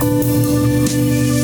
Música